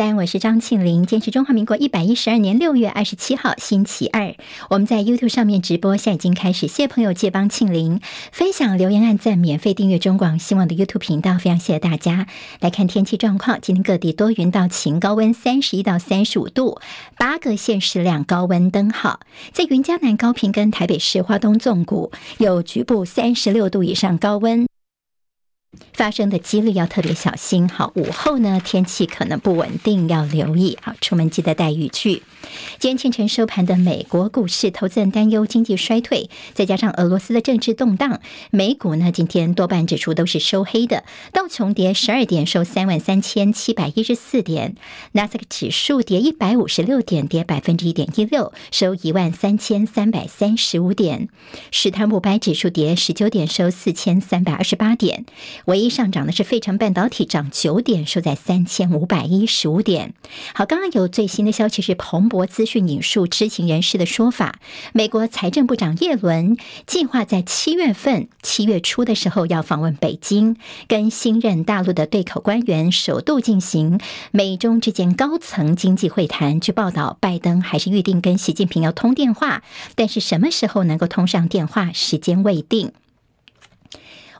三，我是张庆玲。今天是中华民国一百一十二年六月二十七号，星期二。我们在 YouTube 上面直播，现在已经开始。谢谢朋友借帮庆玲分享、留言、按赞、免费订阅中广新闻的 YouTube 频道，非常谢谢大家。来看天气状况，今天各地多云到晴，高温三十一到三十五度，八个县市亮高温灯号。在云嘉南、高屏跟台北市花东纵谷有局部三十六度以上高温。发生的几率要特别小心。好，午后呢，天气可能不稳定，要留意。好，出门记得带雨具。今天清晨收盘的美国股市，投资人担忧经济衰退，再加上俄罗斯的政治动荡，美股呢今天多半指数都是收黑的。道琼跌十二点，收三万三千七百一十四点；纳斯克指数跌一百五十六点，跌百分之一点一六，收一万三千三百三十五点；史坦普白指数跌十九点，收四千三百二十八点。唯一上涨的是费城半导体，涨九点，收在三千五百一十五点。好，刚刚有最新的消息是彭博资讯引述知情人士的说法，美国财政部长叶伦计划在七月份、七月初的时候要访问北京，跟新任大陆的对口官员首度进行美中之间高层经济会谈。据报道，拜登还是预定跟习近平要通电话，但是什么时候能够通上电话，时间未定。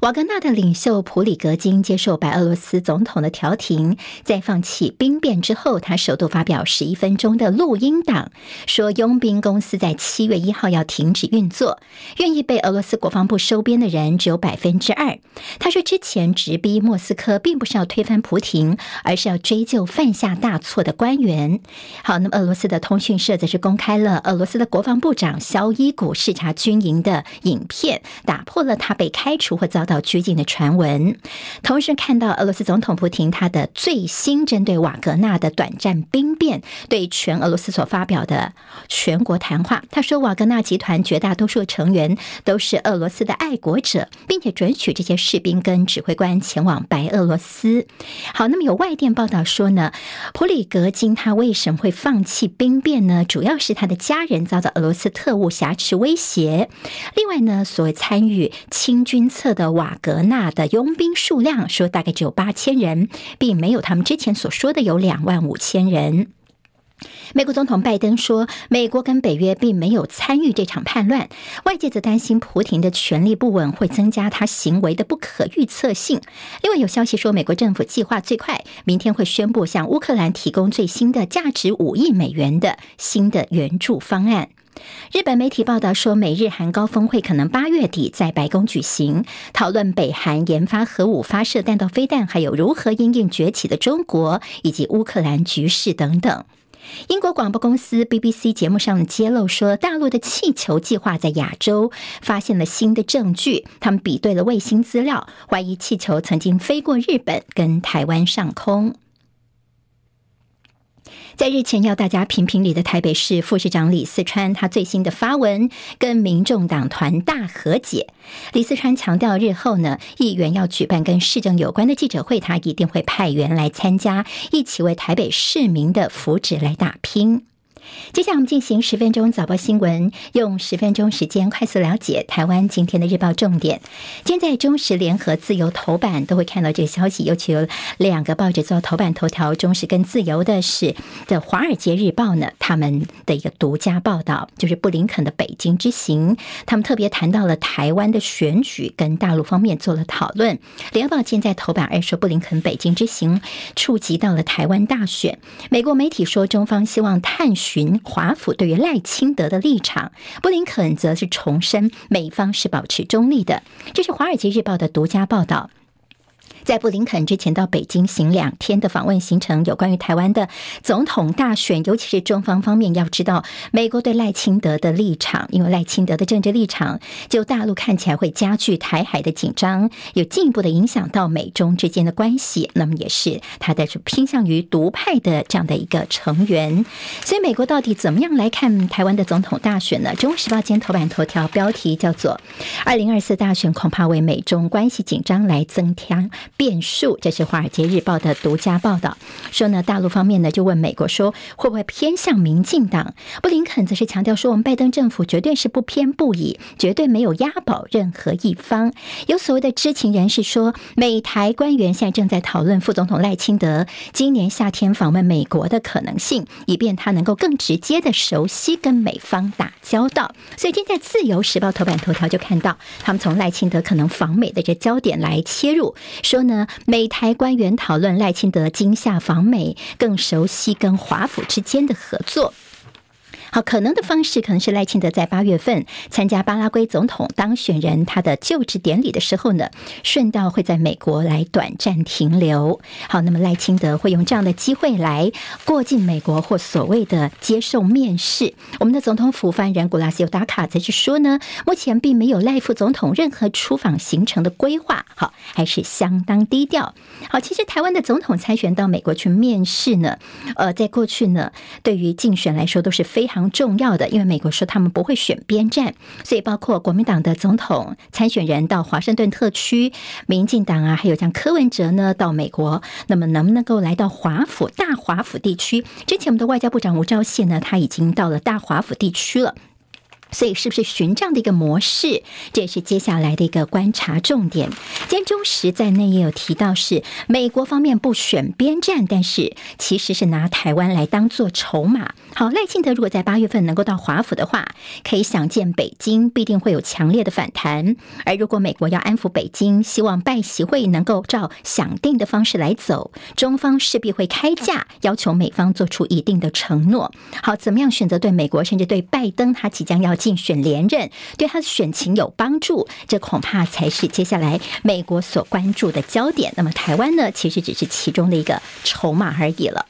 瓦格纳的领袖普里格金接受白俄罗斯总统的调停，在放弃兵变之后，他首度发表十一分钟的录音档，说佣兵公司在七月一号要停止运作，愿意被俄罗斯国防部收编的人只有百分之二。他说，之前直逼莫斯科，并不是要推翻普廷，而是要追究犯下大错的官员。好，那么俄罗斯的通讯社则是公开了俄罗斯的国防部长肖伊古视察军营的影片，打破了他被开除或遭到拘禁的传闻，同时看到俄罗斯总统普廷他的最新针对瓦格纳的短暂兵变对全俄罗斯所发表的全国谈话。他说，瓦格纳集团绝大多数成员都是俄罗斯的爱国者，并且准许这些士兵跟指挥官前往白俄罗斯。好，那么有外电报道说呢，普里格金他为什么会放弃兵变呢？主要是他的家人遭到俄罗斯特务挟持威胁。另外呢，所谓参与清军策的。瓦格纳的佣兵数量说大概只有八千人，并没有他们之前所说的有两万五千人。美国总统拜登说，美国跟北约并没有参与这场叛乱。外界则担心普廷的权力不稳会增加他行为的不可预测性。另外有消息说，美国政府计划最快明天会宣布向乌克兰提供最新的价值五亿美元的新的援助方案。日本媒体报道说，美日韩高峰会可能八月底在白宫举行，讨论北韩研发核武、发射弹道飞弹，还有如何因应崛起的中国以及乌克兰局势等等。英国广播公司 BBC 节目上揭露说，大陆的气球计划在亚洲发现了新的证据，他们比对了卫星资料，怀疑气球曾经飞过日本跟台湾上空。在日前要大家评评理的台北市副市长李四川，他最新的发文跟民众党团大和解。李四川强调，日后呢，议员要举办跟市政有关的记者会，他一定会派员来参加，一起为台北市民的福祉来打拼。接下来我们进行十分钟早报新闻，用十分钟时间快速了解台湾今天的日报重点。今天在中时、联合、自由头版都会看到这个消息，尤其有两个报纸做头版头条，中时跟自由的是的《华尔街日报》呢，他们的一个独家报道就是布林肯的北京之行，他们特别谈到了台湾的选举，跟大陆方面做了讨论。《联合报》现在头版二说布林肯北京之行触及到了台湾大选，美国媒体说中方希望探寻。华府对于赖清德的立场，布林肯则是重申美方是保持中立的。这是《华尔街日报》的独家报道。在布林肯之前到北京行两天的访问行程，有关于台湾的总统大选，尤其是中方方面要知道美国对赖清德的立场，因为赖清德的政治立场，就大陆看起来会加剧台海的紧张，有进一步的影响到美中之间的关系。那么也是他的偏向于独派的这样的一个成员。所以美国到底怎么样来看台湾的总统大选呢？《中国时报》今天头版头条标题叫做“二零二四大选恐怕为美中关系紧张来增添”。变数。这是《华尔街日报》的独家报道，说呢，大陆方面呢就问美国说会不会偏向民进党？布林肯则是强调说，我们拜登政府绝对是不偏不倚，绝对没有押宝任何一方。有所谓的知情人士说，美台官员现在正在讨论副总统赖清德今年夏天访问美国的可能性，以便他能够更直接的熟悉跟美方打交道。所以今天在《自由时报》头版头条就看到，他们从赖清德可能访美的这焦点来切入，说呢，美台官员讨论赖清德今夏访美，更熟悉跟华府之间的合作。好，可能的方式可能是赖清德在八月份参加巴拉圭总统当选人他的就职典礼的时候呢，顺道会在美国来短暂停留。好，那么赖清德会用这样的机会来过境美国或所谓的接受面试。我们的总统府发言人古拉西尤达卡则是说呢，目前并没有赖副总统任何出访行程的规划，好，还是相当低调。好，其实台湾的总统参选到美国去面试呢，呃，在过去呢，对于竞选来说都是非常。重要的，因为美国说他们不会选边站，所以包括国民党的总统参选人到华盛顿特区，民进党啊，还有像柯文哲呢到美国，那么能不能够来到华府大华府地区？之前我们的外交部长吴钊燮呢，他已经到了大华府地区了。所以是不是循这样的一个模式？这也是接下来的一个观察重点。今天中时在内也有提到，是美国方面不选边站，但是其实是拿台湾来当做筹码。好，赖清德如果在八月份能够到华府的话，可以想见北京必定会有强烈的反弹。而如果美国要安抚北京，希望拜习会能够照想定的方式来走，中方势必会开价，要求美方做出一定的承诺。好，怎么样选择对美国，甚至对拜登他即将要竞选连任，对他的选情有帮助，这恐怕才是接下来美国所关注的焦点。那么台湾呢，其实只是其中的一个筹码而已了。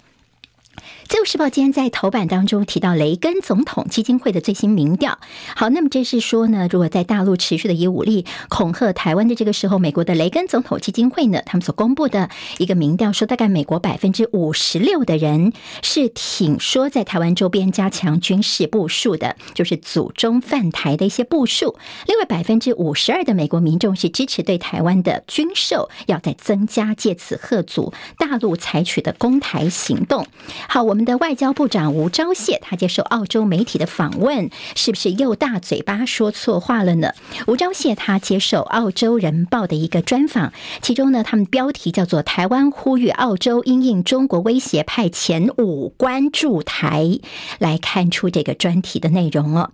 自由时报今天在头版当中提到雷根总统基金会的最新民调。好，那么这是说呢，如果在大陆持续的以武力恐吓台湾的这个时候，美国的雷根总统基金会呢，他们所公布的一个民调说，大概美国百分之五十六的人是挺说在台湾周边加强军事部署的，就是祖宗犯台的一些部署。另外百分之五十二的美国民众是支持对台湾的军售要再增加，借此贺阻大陆采取的攻台行动。好，我们。我们的外交部长吴钊燮，他接受澳洲媒体的访问，是不是又大嘴巴说错话了呢？吴钊燮他接受澳洲人报的一个专访，其中呢，他们标题叫做“台湾呼吁澳洲因应中国威胁派遣武官驻台”，来看出这个专题的内容了。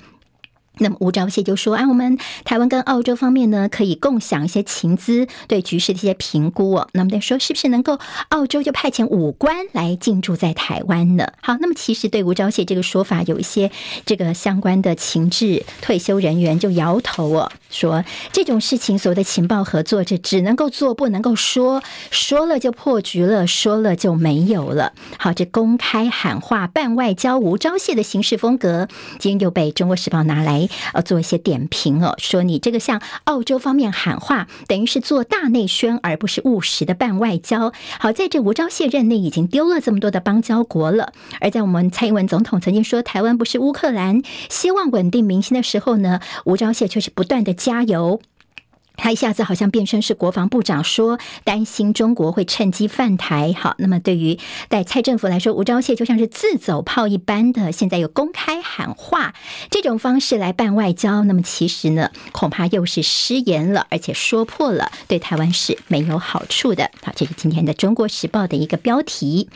那么吴钊燮就说：“啊，我们台湾跟澳洲方面呢，可以共享一些情资，对局势的一些评估哦。那么再说，是不是能够澳洲就派遣武官来进驻在台湾呢？好，那么其实对吴钊燮这个说法，有一些这个相关的情治退休人员就摇头哦，说这种事情所谓的情报合作，这只能够做，不能够说，说了就破局了，说了就没有了。好，这公开喊话办外交，吴钊燮的行事风格，今天又被《中国时报》拿来。”呃，做一些点评哦，说你这个向澳洲方面喊话，等于是做大内宣，而不是务实的办外交。好，在这吴钊燮任内已经丢了这么多的邦交国了，而在我们蔡英文总统曾经说台湾不是乌克兰，希望稳定民心的时候呢，吴钊燮却是不断的加油。他一下子好像变身是国防部长，说担心中国会趁机犯台。好，那么对于在蔡政府来说，吴钊燮就像是自走炮一般的，现在又公开喊话这种方式来办外交，那么其实呢，恐怕又是失言了，而且说破了，对台湾是没有好处的。好，这是今天的《中国时报》的一个标题。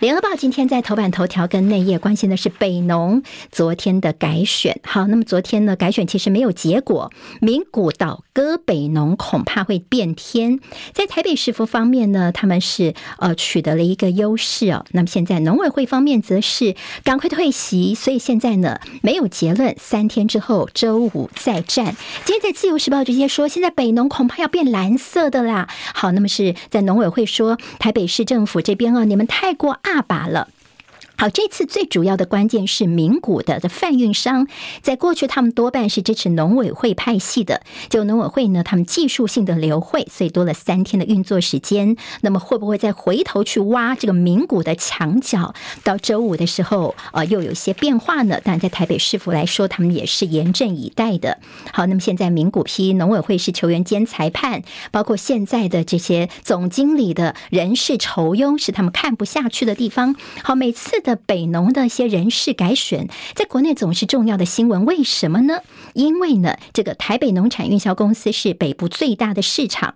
联合报今天在头版头条跟内页关心的是北农昨天的改选。好，那么昨天呢，改选其实没有结果，名古岛戈北。北农恐怕会变天，在台北市府方面呢，他们是呃取得了一个优势哦。那么现在农委会方面则是赶快退席，所以现在呢没有结论，三天之后周五再战。今天在自由时报直接说，现在北农恐怕要变蓝色的啦。好，那么是在农委会说台北市政府这边啊，你们太过阿爸了。好，这次最主要的关键是名古的的贩运商，在过去他们多半是支持农委会派系的，就农委会呢，他们技术性的留会，所以多了三天的运作时间。那么会不会再回头去挖这个名古的墙角？到周五的时候，呃，又有一些变化呢？当然，在台北市府来说，他们也是严阵以待的。好，那么现在名古批农委会是球员兼裁判，包括现在的这些总经理的人事酬庸，是他们看不下去的地方。好，每次。的北农的一些人事改选，在国内总是重要的新闻，为什么呢？因为呢，这个台北农产运销公司是北部最大的市场。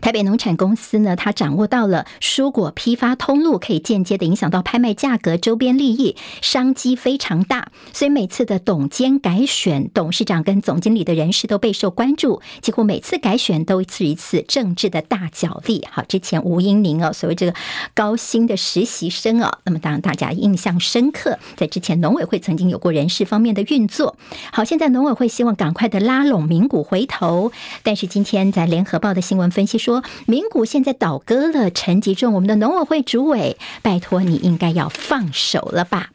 台北农产公司呢，它掌握到了蔬果批发通路，可以间接的影响到拍卖价格、周边利益，商机非常大。所以每次的董监改选，董事长跟总经理的人事都备受关注。几乎每次改选都是一次政治的大角力。好，之前吴英宁哦，所谓这个高薪的实习生哦，那么当然大家印象深刻。在之前农委会曾经有过人事方面的运作。好，现在农委会希望赶快的拉拢名股回头，但是今天在联合报的新闻分析说。说名古现在倒戈了，陈吉仲，我们的农委会主委，拜托你应该要放手了吧。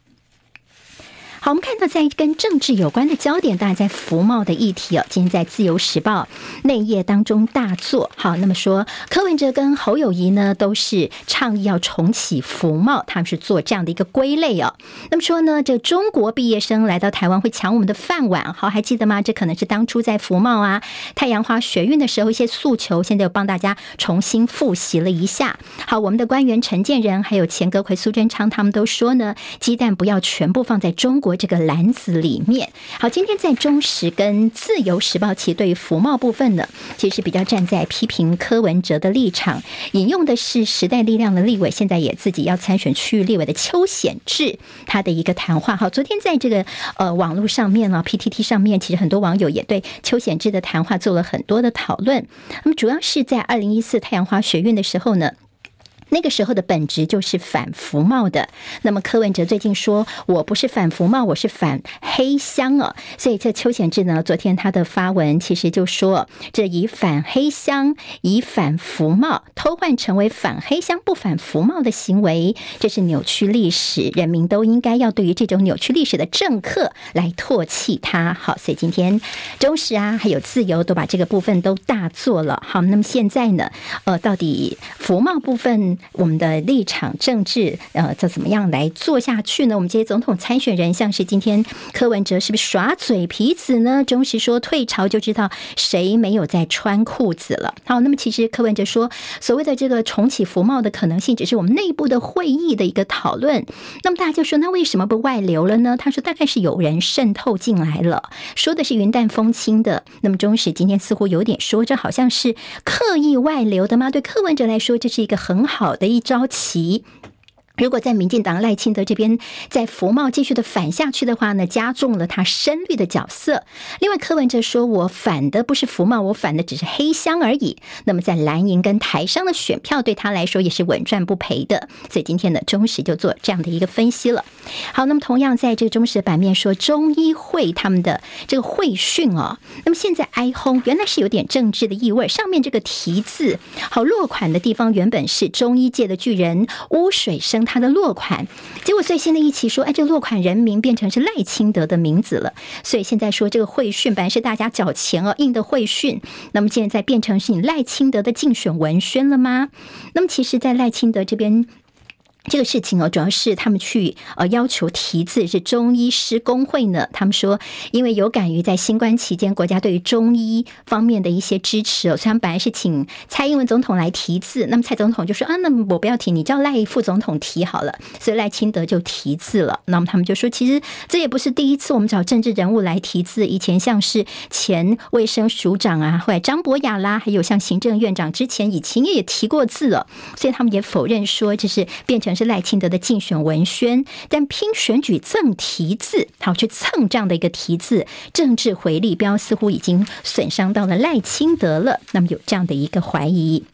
好，我们看到在跟政治有关的焦点，当然在服贸的议题哦。今天在《自由时报》内页当中大作。好，那么说柯文哲跟侯友谊呢，都是倡议要重启服贸，他们是做这样的一个归类哦。那么说呢，这中国毕业生来到台湾会抢我们的饭碗，好，还记得吗？这可能是当初在服贸啊、太阳花学运的时候一些诉求，现在又帮大家重新复习了一下。好，我们的官员陈建仁还有钱格奎苏贞昌，他们都说呢，鸡蛋不要全部放在中国。这个篮子里面，好，今天在中时跟自由时报，其对于服贸部分呢，其实比较站在批评柯文哲的立场，引用的是时代力量的立委，现在也自己要参选区域立委的邱显智他的一个谈话。好，昨天在这个呃网络上面啊，PTT 上面，其实很多网友也对邱显智的谈话做了很多的讨论。那么主要是在二零一四太阳花学运的时候呢。那个时候的本质就是反服贸的。那么柯文哲最近说，我不是反服贸，我是反黑箱哦。所以这邱显智呢，昨天他的发文其实就说，这以反黑箱、以反服贸偷换成为反黑箱不反服贸的行为，这是扭曲历史。人民都应该要对于这种扭曲历史的政客来唾弃他。好，所以今天中时啊，还有自由都把这个部分都大做了。好，那么现在呢，呃，到底服贸部分？我们的立场政治，呃，这怎么样来做下去呢？我们这些总统参选人，像是今天柯文哲是不是耍嘴皮子呢？中时说退潮就知道谁没有在穿裤子了。好，那么其实柯文哲说，所谓的这个重启服贸的可能性，只是我们内部的会议的一个讨论。那么大家就说，那为什么不外流了呢？他说，大概是有人渗透进来了，说的是云淡风轻的。那么中时今天似乎有点说，这好像是刻意外流的吗？对柯文哲来说，这是一个很好。好的一招棋。如果在民进党赖清德这边在服贸继续的反下去的话呢，加重了他深绿的角色。另外，柯文哲说：“我反的不是服贸，我反的只是黑箱而已。”那么，在蓝营跟台商的选票对他来说也是稳赚不赔的。所以今天呢中时就做这样的一个分析了。好，那么同样在这个中时的版面说，中医会他们的这个会讯哦，那么现在哀轰，原来是有点政治的意味。上面这个题字好落款的地方原本是中医界的巨人污水生。他的落款，结果最新的一期说，哎，这个落款人名变成是赖清德的名字了，所以现在说这个会讯本来是大家缴钱哦印的会讯，那么现在变成是你赖清德的竞选文宣了吗？那么其实，在赖清德这边。这个事情哦，主要是他们去呃要求题字是中医师工会呢。他们说，因为有感于在新冠期间国家对于中医方面的一些支持哦，所以他们本来是请蔡英文总统来题字。那么蔡总统就说啊，那我不要提，你叫赖副总统提好了。所以赖清德就题字了。那么他们就说，其实这也不是第一次我们找政治人物来题字，以前像是前卫生署长啊，后来张博雅啦，还有像行政院长之前以前也提过字了。所以他们也否认说这是变成。是赖清德的竞选文宣，但拼选举赠题字，好去蹭这样的一个题字，政治回力标似乎已经损伤到了赖清德了。那么有这样的一个怀疑。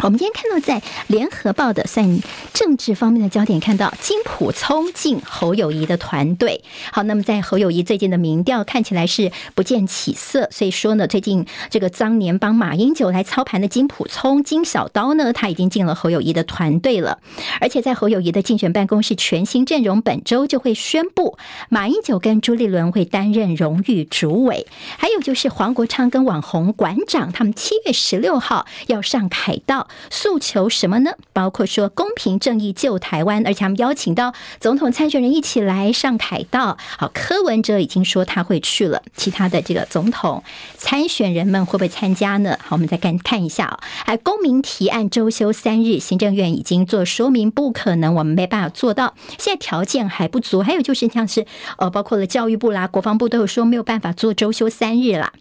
我们今天看到在联合报的算政治方面的焦点，看到金普聪进侯友谊的团队。好，那么在侯友谊最近的民调看起来是不见起色，所以说呢，最近这个当年帮马英九来操盘的金普聪金小刀呢，他已经进了侯友谊的团队了。而且在侯友谊的竞选办公室全新阵容，本周就会宣布，马英九跟朱立伦会担任荣誉主委，还有就是黄国昌跟网红馆长，他们七月十六号要上凯道。诉求什么呢？包括说公平正义救台湾，而且他们邀请到总统参选人一起来上凯道。好，柯文哲已经说他会去了，其他的这个总统参选人们会不会参加呢？好，我们再看看一下啊。哎，公民提案周休三日，行政院已经做说明，不可能，我们没办法做到。现在条件还不足，还有就是像是呃，包括了教育部啦、国防部都有说没有办法做周休三日啦。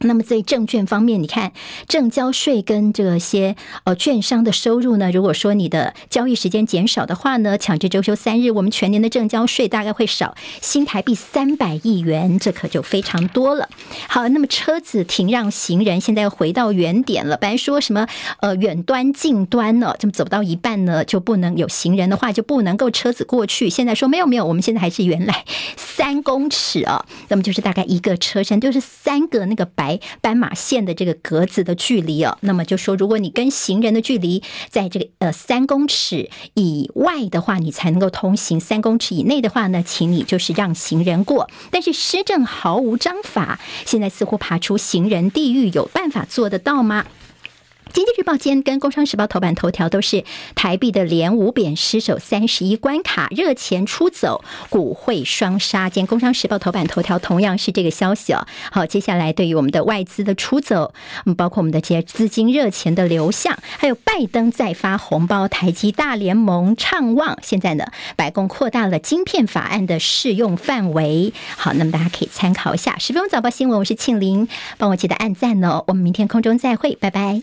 那么在证券方面，你看证交税跟这些呃券商的收入呢，如果说你的交易时间减少的话呢，强制周休三日，我们全年的证交税大概会少新台币三百亿元，这可就非常多了。好，那么车子停让行人，现在又回到原点了。本来说什么呃远端近端呢，这么走到一半呢就不能有行人的话就不能够车子过去。现在说没有没有，我们现在还是原来三公尺啊，那么就是大概一个车身就是三个那个白。斑马线的这个格子的距离哦，那么就说，如果你跟行人的距离在这个呃三公尺以外的话，你才能够通行；三公尺以内的话呢，请你就是让行人过。但是施政毫无章法，现在似乎爬出行人地狱，有办法做得到吗？经济日报今天跟工商时报头版头条都是台币的连五贬失守三十一关卡，热钱出走，股汇双杀。今天工商时报头版头条同样是这个消息哦。好，接下来对于我们的外资的出走，嗯，包括我们的这些资金热钱的流向，还有拜登再发红包，台积大联盟畅旺。现在呢，白宫扩大了晶片法案的适用范围。好，那么大家可以参考一下。十分钟早报新闻，我是庆玲，帮我记得按赞哦。我们明天空中再会，拜拜。